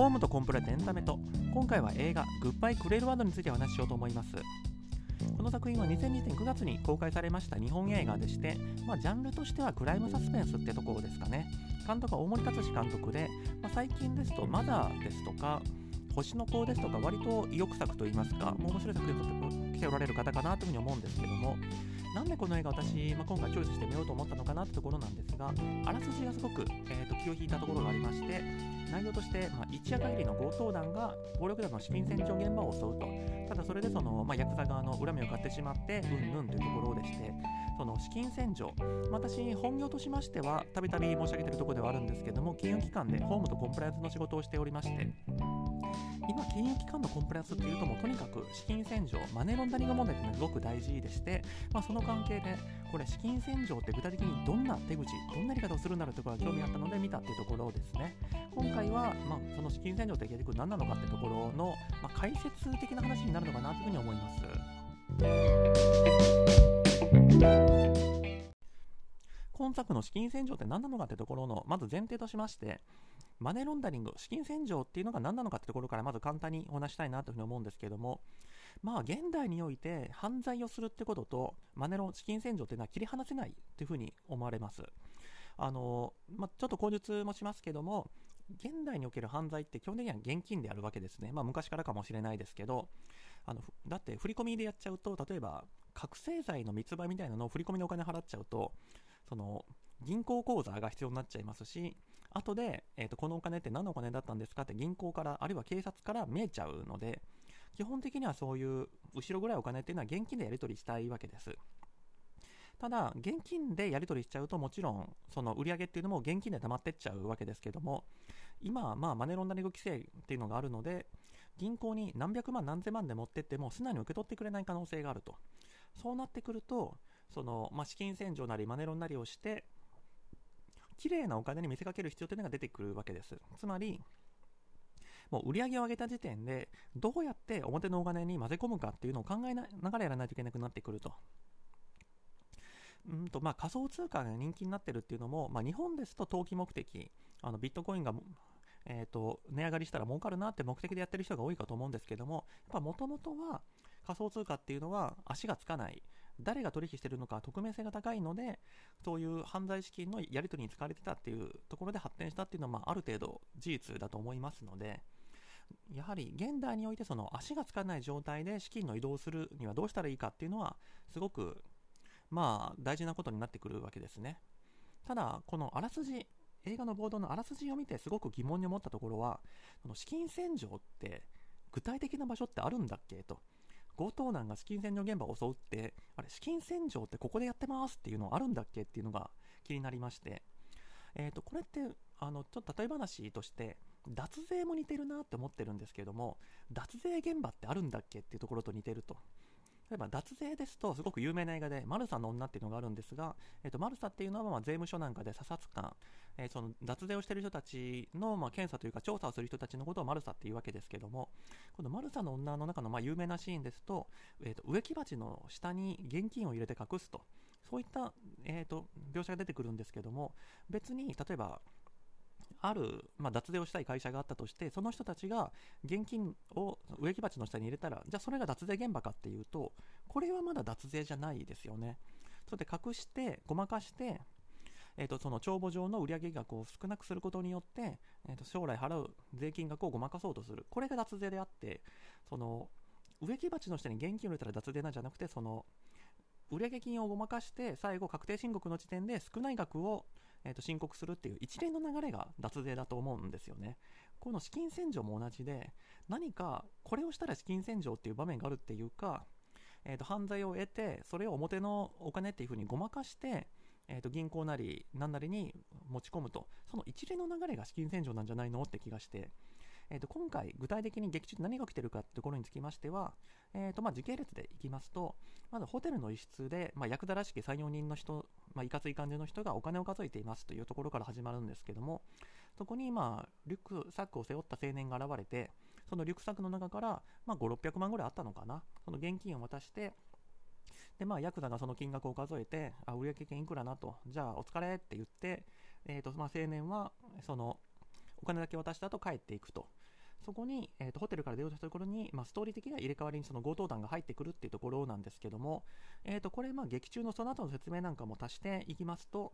ホームとコンプラとエンタメと。今回は映画「グッバイ・クレールワード」についてお話ししようと思います。この作品は2002年9月に公開されました日本映画でして、まあ、ジャンルとしてはクライムサスペンスってところですかね。監督は大森克史監督で、まあ、最近ですとマザーですとか星の子ですとか割と意欲作といいますか、もう面白い作品を撮ってきておられる方かなというふうに思うんですけども、なんでこの映画私、まあ、今回チョイスしてみようと思ったのかなってところなんですが、あらすじがすごく、えーと、気を引いたところがありまして、内容として、まあ、一夜限りの強盗団が暴力団の資金洗浄現場を襲うと、ただそれでその、まあ、ヤクザ側の恨みを買ってしまって、うんぬんというところでして、その資金洗浄、私、本業としましては、たびたび申し上げているところではあるんですけども、金融機関でホームとコンプライアンスの仕事をしておりまして、今、金融機関のコンプライアンスっていうと、もうとにかく資金洗浄、マネーロンダリング問題っていうのはすごく大事でして、まあ、その関係で、これ、資金洗浄って具体的にどんな手口、どんなやり方をするんだろうというところが興味あったので見たっていうところですね。今回は、まあ、その資金洗浄って結局何なのかっていうところの、まあ、解説的な話になるのかなというふうに思います。今作の資金洗浄って何なのかってところのまず前提としましてマネーロンダリング、資金洗浄っていうのが何なのかってところからまず簡単にお話したいなというふうに思うんですけども、まあ現代において犯罪をするってこととマネロン、資金洗浄っていうのは切り離せないというふうに思われます。あの、まあ、ちょっと口述もしますけども、現代における犯罪って基本的には現金であるわけですね。まあ昔からかもしれないですけど、あのだって振り込みでやっちゃうと、例えば覚醒剤の密売みたいなのを振り込みでお金払っちゃうと、その銀行口座が必要になっちゃいますし、後で、えーと、このお金って何のお金だったんですかって銀行から、あるいは警察から見えちゃうので、基本的にはそういう後ろぐらいお金っていうのは現金でやり取りしたいわけです。ただ、現金でやり取りしちゃうと、もちろん、その売り上げっていうのも現金で溜まってっちゃうわけですけども、今、まあ、マネロンダリング規制っていうのがあるので、銀行に何百万、何千万で持ってっても、素直に受け取ってくれない可能性があると。そうなってくると、その、まあ、資金洗浄なりマネロンなりをして、綺麗なお金に見せかける必要というのが出てくるわけです。つまり、もう売り上げを上げた時点で、どうやって表のお金に混ぜ込むかっていうのを考えながらやらないといけなくなってくると。うんとまあ、仮想通貨が人気になってるっていうのも、まあ、日本ですと投機目的、あのビットコインが、えーと、値上がりしたら儲かるなって目的でやってる人が多いかと思うんですけども、やっぱもともとは仮想通貨っていうのは足がつかない、誰が取引してるのか匿名性が高いので、そういう犯罪資金のやり取りに使われてたっていうところで発展したっていうのは、まあ、ある程度事実だと思いますので、やはり現代においてその足がつかない状態で資金の移動するにはどうしたらいいかっていうのは、すごく、まあ、大事なことになってくるわけですね。ただ、このあらすじ、映画の冒頭のあらすじを見てすごく疑問に思ったところは、この資金洗浄って具体的な場所ってあるんだっけと。強盗団が資金洗浄現場を襲うって、あれ、資金洗浄ってここでやってますっていうのあるんだっけっていうのが気になりまして、えっ、ー、と、これって、あの、ちょっと例え話として、脱税も似てるなって思ってるんですけども、脱税現場ってあるんだっけっていうところと似てると。例えば脱税ですと、すごく有名な映画で、マルサの女っていうのがあるんですが、えっと、マルサっていうのはま税務署なんかで査察官、えー、その脱税をしている人たちのま検査というか調査をする人たちのことをマルサっていうわけですけども、このマルサの女の中のま有名なシーンですと、えー、と植木鉢の下に現金を入れて隠すと、そういった、えー、と描写が出てくるんですけども、別に例えば、ある、まあ、脱税をしたい会社があったとして、その人たちが現金を植木鉢の下に入れたら、じゃあそれが脱税現場かっていうと、これはまだ脱税じゃないですよね。それで隠して、ごまかして、えーと、その帳簿上の売上額を少なくすることによって、えーと、将来払う税金額をごまかそうとする。これが脱税であって、その植木鉢の下に現金を入れたら脱税なんじゃなくて、その売上金をごまかして、最後確定申告の時点で少ない額をえー、と申告するっていう一連の流れが脱税だと思うんですよね。この資金洗浄も同じで、何かこれをしたら資金洗浄っていう場面があるっていうか、えー、と犯罪を得て、それを表のお金っていうふうにごまかして、えー、と銀行なり何なりに持ち込むと、その一連の流れが資金洗浄なんじゃないのって気がして、えー、と今回、具体的に劇中で何が起きてるかってところにつきましては、えーとまあ、時系列でいきますと、まずホテルの一室で、まあ、ヤクザらしき3、4人の人、まあ、いかつい感じの人がお金を数えていますというところから始まるんですけども、そこに、まあ、リュックサックを背負った青年が現れて、そのリュックサックの中から、まあ、5、600万ぐらいあったのかな、その現金を渡して、で、まあ、ヤクザがその金額を数えて、あ、売上金いくらなと、じゃあ、お疲れって言って、えーとまあ、青年は、その、お金だけ渡した後帰っていくと。そこに、えーと、ホテルから出ようとしたところに、まあ、ストーリー的な入れ替わりにその強盗団が入ってくるっていうところなんですけども、えーと、これ、まあ、劇中のその後の説明なんかも足していきますと、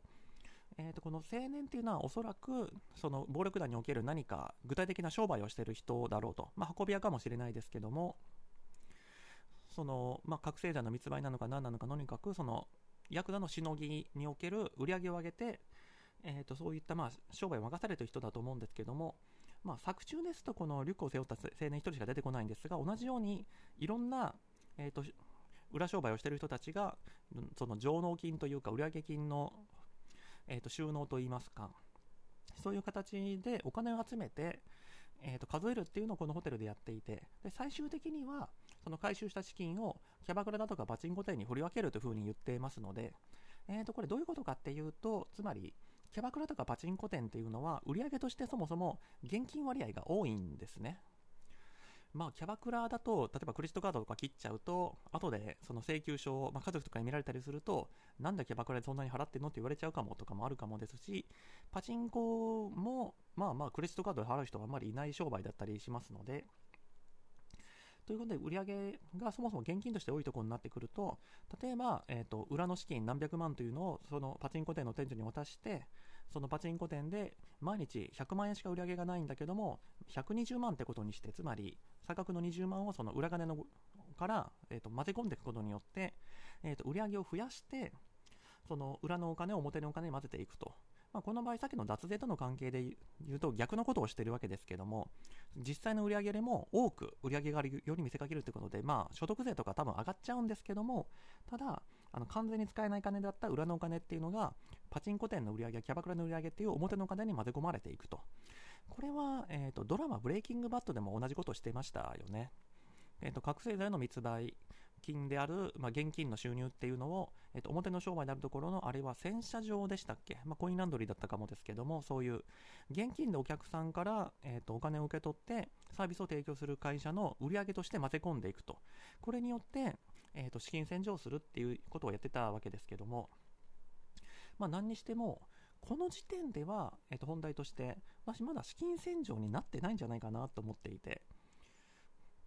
えー、とこの青年っていうのはおそらくその暴力団における何か具体的な商売をしている人だろうと、まあ、運び屋かもしれないですけどもその、まあ、覚醒剤の密売なのか何なのかとにかくそのヤクザのしのぎにおける売り上げを上げて、えー、とそういったまあ商売を任されている人だと思うんですけども、まあ、作中ですとこのリュックを背負った青年1人しか出てこないんですが同じようにいろんな、えー、と裏商売をしている人たちがその上納金というか売上金の、えー、と収納といいますかそういう形でお金を集めて、えー、と数えるっていうのをこのホテルでやっていてで最終的にはその回収した資金をキャバクラだとかパチンコ店に振り分けるというふうに言っていますので、えー、とこれどういうことかっていうとつまりキャバクラとかパチンコ店っていうのは売り上げとしてそもそも現金割合が多いんですね。まあ、キャバクラだと、例えばクレジットカードとか切っちゃうと、後でその請求書を、まあ、家族とかに見られたりすると、なんでキャバクラでそんなに払ってんのって言われちゃうかもとかもあるかもですし、パチンコも、まあまあ、クレジットカードで払う人があんまりいない商売だったりしますので、ということで、売上がそもそも現金として多いところになってくると、例えば、えーと、裏の資金何百万というのをそのパチンコ店の店長に渡して、そのパチンコ店で毎日100万円しか売り上げがないんだけども、120万ってことにして、つまり差額の20万をその裏金のから、えーと、混ぜ込んでいくことによって、えーと、売り上げを増やして、その裏のお金を表のお金に混ぜていくと。まあ、この場合、さっきの脱税との関係で言うと逆のことをしているわけですけども、実際の売り上げでも多く売上があるように見せかけるということで、まあ、所得税とか多分上がっちゃうんですけども、ただ、あの完全に使えない金だった裏のお金っていうのが、パチンコ店の売上げ、キャバクラの売上っていう表のお金に混ぜ込まれていくと。これは、えーと、ドラマ「ブレイキングバット」でも同じことをしていましたよね。えーと、覚醒剤の密売金である、まあ、現金の収入っていうのを、えーと、表の商売であるところのあれは洗車場でしたっけ、まあ、コインランドリーだったかもですけどもそういう現金でお客さんから、えー、とお金を受け取ってサービスを提供する会社の売り上げとして混ぜ込んでいくと。これによって、えー、と資金洗浄するっていうことをやってたわけですけども、まあ、何にしてもこの時点では、えー、と本題として私まだ資金洗浄になってないんじゃないかなと思っていて。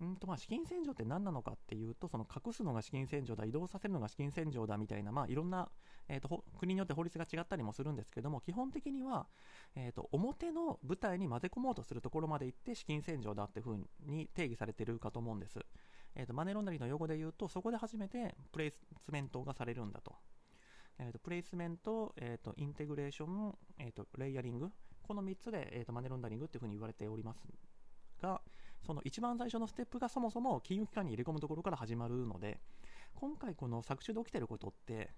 うんとまあ資金洗浄って何なのかっていうとその隠すのが資金洗浄だ移動させるのが資金洗浄だみたいな、まあ、いろんな、えーと、国によって法律が違ったりもするんですけども基本的には、えーと、表の舞台に混ぜ込もうとするところまで行って資金洗浄だっていうふうに定義されてるかと思うんです、えーと、マネロンダリーの用語で言うとそこで初めてプレイスメントがされるんだと,、えー、とプレイスメント、えー、とインテグレーション、えー、とレイヤリング。この3つで、えー、とマネロンダリングっていうふうに言われておりますが、その一番最初のステップがそもそも金融機関に入れ込むところから始まるので、今回この作中で起きてることって、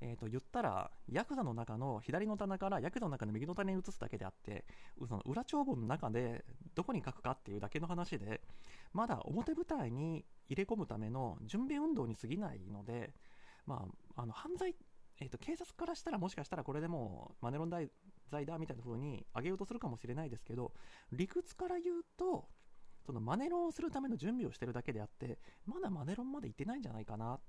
えー、と言ったら、ヤクザの中の左の棚からヤクザの中の右の棚に移すだけであって、その裏帳簿の中でどこに書くかっていうだけの話で、まだ表舞台に入れ込むための準備運動に過ぎないので、まあ、あの犯罪、えー、と警察からしたらもしかしたらこれでもマネロン罪だみたいな風に上げようとするかもしれないですけど、理屈から言うと、そのマネロンをするための準備をしてるだけであって、まだマネロンまで行ってないんじゃないかな。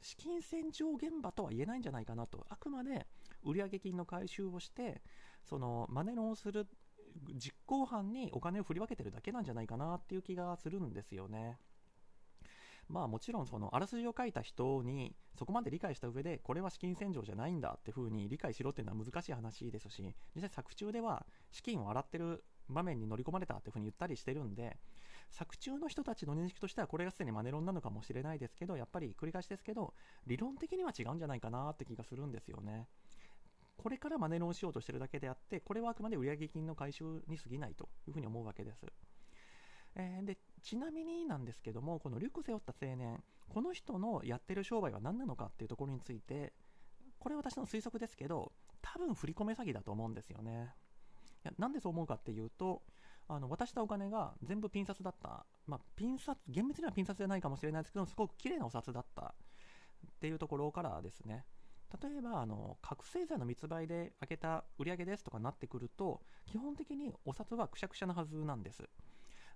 資金洗浄現場とは言えないんじゃないかなと。あくまで売上金の回収をして、そのマネロンをする実行犯にお金を振り分けてるだけなんじゃないかなっていう気がするんですよね。まあもちろんそのあらすじを書いた人にそこまで理解した上でこれは資金洗浄じゃないんだっていう風に理解しろっていうのは難しい話ですし実際作中では資金を洗ってる場面に乗り込まれたっていう風に言ったりしてるんで作中の人たちの認識としてはこれがすでにマネロンなのかもしれないですけどやっぱり繰り返しですけど理論的には違うんじゃないかなって気がするんですよね。これからマネロンしようとしてるだけであってこれはあくまで売上金の回収に過ぎないというふうに思うわけです。えー、でちなみになんですけどもこのリュック背負った青年この人のやってる商売は何なのかっていうところについてこれ私の推測ですけど多分振り込め詐欺だと思うんですよね。いやなんでそう思うかっていうとあの渡したお金が全部ピン札だった、まあ、ピン札厳密にはピン札じゃないかもしれないですけどすごく綺麗なお札だったっていうところからですね。例えばあの覚醒剤の密売で開けた売り上げですとかなってくると基本的にお札はくしゃくしゃなはずなんです。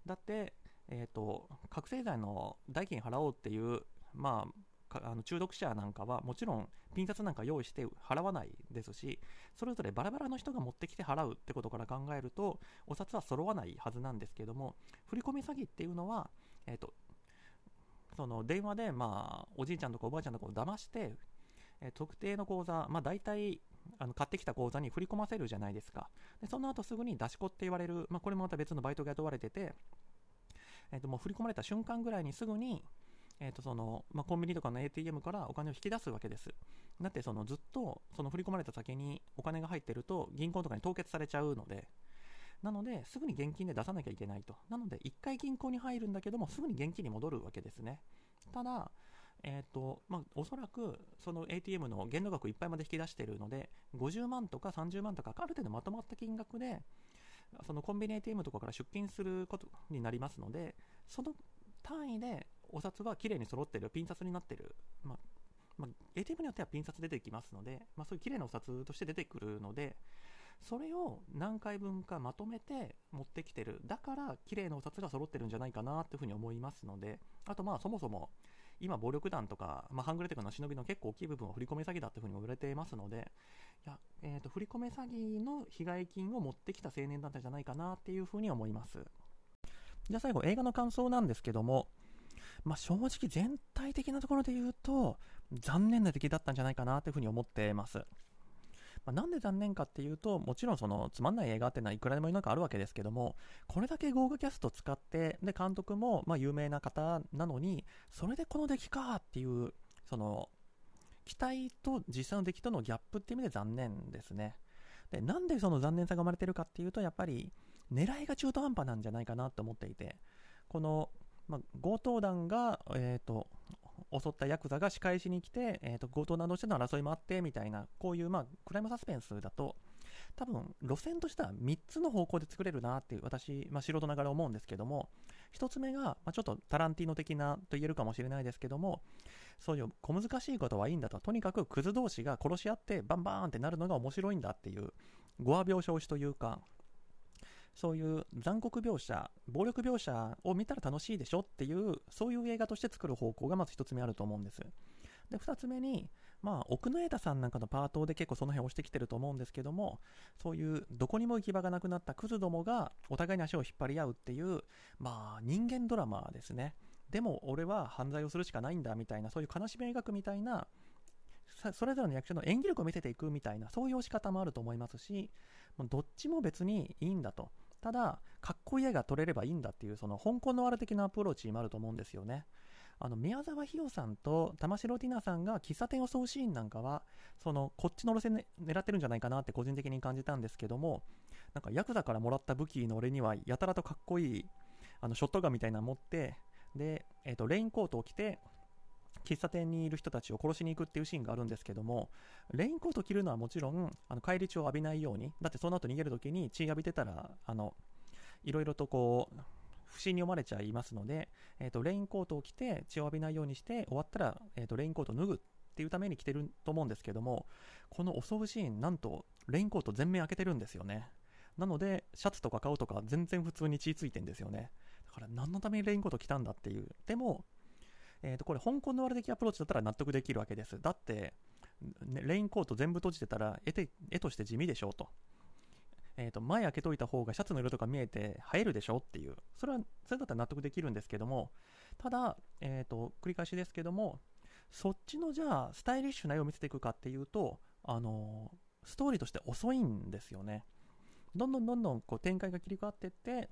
だって、えーと、覚醒剤の代金払おうっていう、まあ、あの中毒者なんかはもちろんピン札なんか用意して払わないですしそれぞれバラバラの人が持ってきて払うってことから考えるとお札は揃わないはずなんですけども振込詐欺っていうのは、えーと、その電話で、まあ、おじいちゃんとかおばあちゃんとかを騙して、えー、特定の口座、まあ、大体あの買ってきた口座に振り込ませるじゃないですか。でその後すぐに出し子って言われる、まあ、これもまた別のバイトが雇われてて、えー、ともう振り込まれた瞬間ぐらいにすぐにえーとそのまあ、コンビニとかの ATM からお金を引き出すわけです。だってそのずっとその振り込まれた先にお金が入ってると銀行とかに凍結されちゃうので、なのですぐに現金で出さなきゃいけないと。なので1回銀行に入るんだけどもすぐに現金に戻るわけですね。ただ、えーとまあ、おそらくその ATM の限度額いっぱいまで引き出しているので50万とか30万とかある程度まとまった金額でそのコンビニ ATM とかから出金することになりますのでその単位でお札は綺麗に揃ってる、ピン札になってる、まあまあ、ATM によってはピン札出てきますので、まあ、そういう綺麗なお札として出てくるので、それを何回分かまとめて持ってきてる。だから綺麗なお札が揃ってるんじゃないかなっていうふうに思いますので、あとまあそもそも今暴力団とか、まあ、ハングレテクの忍びの結構大きい部分を振り込め詐欺だっていうふうに言われていますので、いや、えー、と振り込め詐欺の被害金を持ってきた青年団体じゃないかなっていうふうに思います。じゃあ最後映画の感想なんですけども、まあ、正直全体的なところで言うと、残念な出来だったんじゃないかなというふうに思ってます。まあ、なんで残念かっていうと、もちろんそのつまんない映画っていうのはいくらでも世の中あるわけですけども、これだけ豪華キャスト使って、で、監督もま有名な方なのに、それでこの出来かっていう、その、期待と実際の出来とのギャップっていう意味で残念ですね。で、なんでその残念さが生まれてるかっていうと、やっぱり狙いが中途半端なんじゃないかなと思っていて、このまあ、強盗団が、えーと、襲ったヤクザが仕返しに来て、えーと、強盗団同士の争いもあってみたいなこういう、まあ、クライムサスペンスだと多分路線としては3つの方向で作れるなっていう私、まあ、素人ながら思うんですけども1つ目が、まあ、ちょっとタランティーノ的なと言えるかもしれないですけどもそういう小難しいことはいいんだと。とにかくクズ同士が殺し合ってバンバーンってなるのが面白いんだっていう語話描写推しというかそういう残酷描写、暴力描写を見たら楽しいでしょっていう、そういう映画として作る方向がまず1つ目あると思うんです。で、2つ目に、まあ、奥野枝さんなんかのパートで結構その辺押してきてると思うんですけども、そういうどこにも行き場がなくなったクズどもがお互いに足を引っ張り合うっていう、まあ、人間ドラマですね。でも俺は犯罪をするしかないんだみたいな、そういう悲しみを描くみたいな、それぞれの役者の演技力を見せていくみたいな、そういう押し方もあると思いますし、どっちも別にいいんだと。ただ、かっこいい絵が撮れればいいんだっていう、その香港のワール的なアプローチもあると思うんですよね。あの宮沢ひよさんと玉城ティナさんが喫茶店を襲うシーンなんかは、そのこっちの路線で狙ってるんじゃないかなって個人的に感じたんですけども、なんかヤクザからもらった武器の俺にはやたらとかっこいいあのショットガンみたいなの持って、で、えー、とレインコートを着て、喫茶店にいる人たちを殺しに行くっていうシーンがあるんですけども、レインコート着るのはもちろん、あの返り血を浴びないように、だってその後逃げるときに血浴びてたら、あの、いろいろとこう、不審に思われちゃいますので、えーと、レインコートを着て血を浴びないようにして終わったら、えーと、レインコートを脱ぐっていうために着てると思うんですけどもこの襲うシーンなんとレインコート全面開けてるんですよね。なのでシャツとか顔とか全然普通に血ついてんですよね。だから何のためにレインコート着たんだっていう。でもえー、とこれ、香港のワール的アプローチだったら納得できるわけです。だって、ね、レインコート全部閉じてたら絵て絵として地味でしょうと。えー、と前開けといた方がシャツの色とか見えて映えるでしょっていう、それは、それだったら納得できるんですけども、ただ、えー、と繰り返しですけども、そっちのじゃあ、スタイリッシュな絵を見せていくかっていうと、あのー、ストーリーとして遅いんですよね。どんどんどんどんこう展開が切り替わっていって、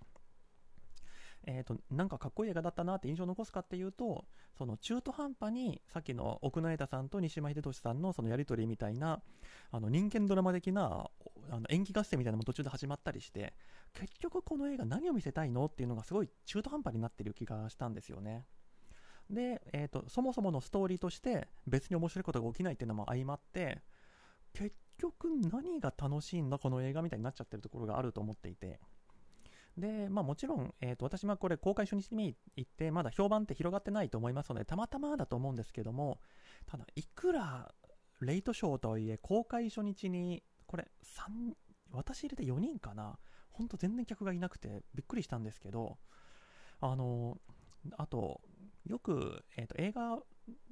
えーと、なんかかっこいい映画だったなって印象を残すかっていうとその中途半端にさっきの奥野枝さんと西島秀俊さんのそのやり取りみたいなあの人間ドラマ的なあの演技合戦みたいなのも途中で始まったりして結局この映画何を見せたいのっていうのがすごい中途半端になってる気がしたんですよね。で、えーと、とそもそものストーリーとして別に面白いことが起きないっていうのも相まって結局何が楽しいんだこの映画みたいになっちゃってるところがあると思っていてで、まあもちろん、えー、と私はこれ公開初日に行って、まだ評判って広がってないと思いますので、たまたまだと思うんですけども、ただ、いくらレイトショーとはいえ、公開初日に、これ、3、私入れて4人かな、ほんと全然客がいなくて、びっくりしたんですけど、あの、あと、よく、えー、と映画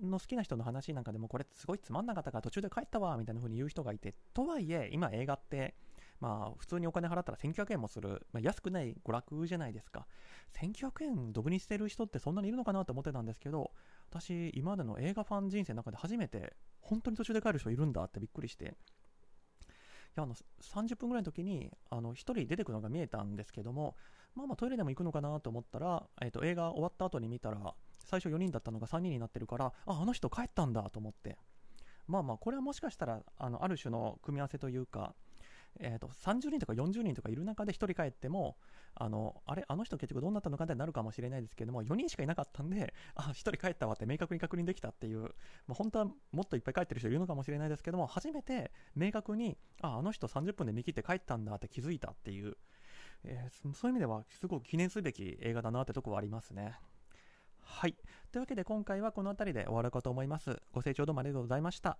の好きな人の話なんかでもこれすごいつまんなかったから途中で帰ったわみたいな風に言う人がいてとはいえ今映画ってまあ普通にお金払ったら1900円もする、まあ、安くない娯楽じゃないですか。1900円ドブにしてる人ってそんなにいるのかなと思ってたんですけど私今までの映画ファン人生の中で初めて本当に途中で帰る人いるんだってびっくりして。いやあの30分ぐらいの時にあの1人出てくるのが見えたんですけどもまあまあトイレでも行くのかなと思ったら、えー、と映画終わった後に見たら最初4人だったのが3人になってるからああの人帰ったんだと思って。まあまあこれはもしかしたらあのある種の組み合わせというかえーと、30人とか40人とかいる中で1人帰ってもあのあれあの人結局どうなったのかってなるかもしれないですけども4人しかいなかったんで あ1人帰ったわって明確に確認できたっていう、まあ、本当はもっといっぱい帰ってる人いるのかもしれないですけども初めて明確にああの人30分で見切って帰ったんだって気づいたっていう、えー、そういう意味ではすごく記念すべき映画だなってとこはありますね。はい。というわけで今回はこの辺りで終わるかと思います。ご清聴どうもありがとうございました。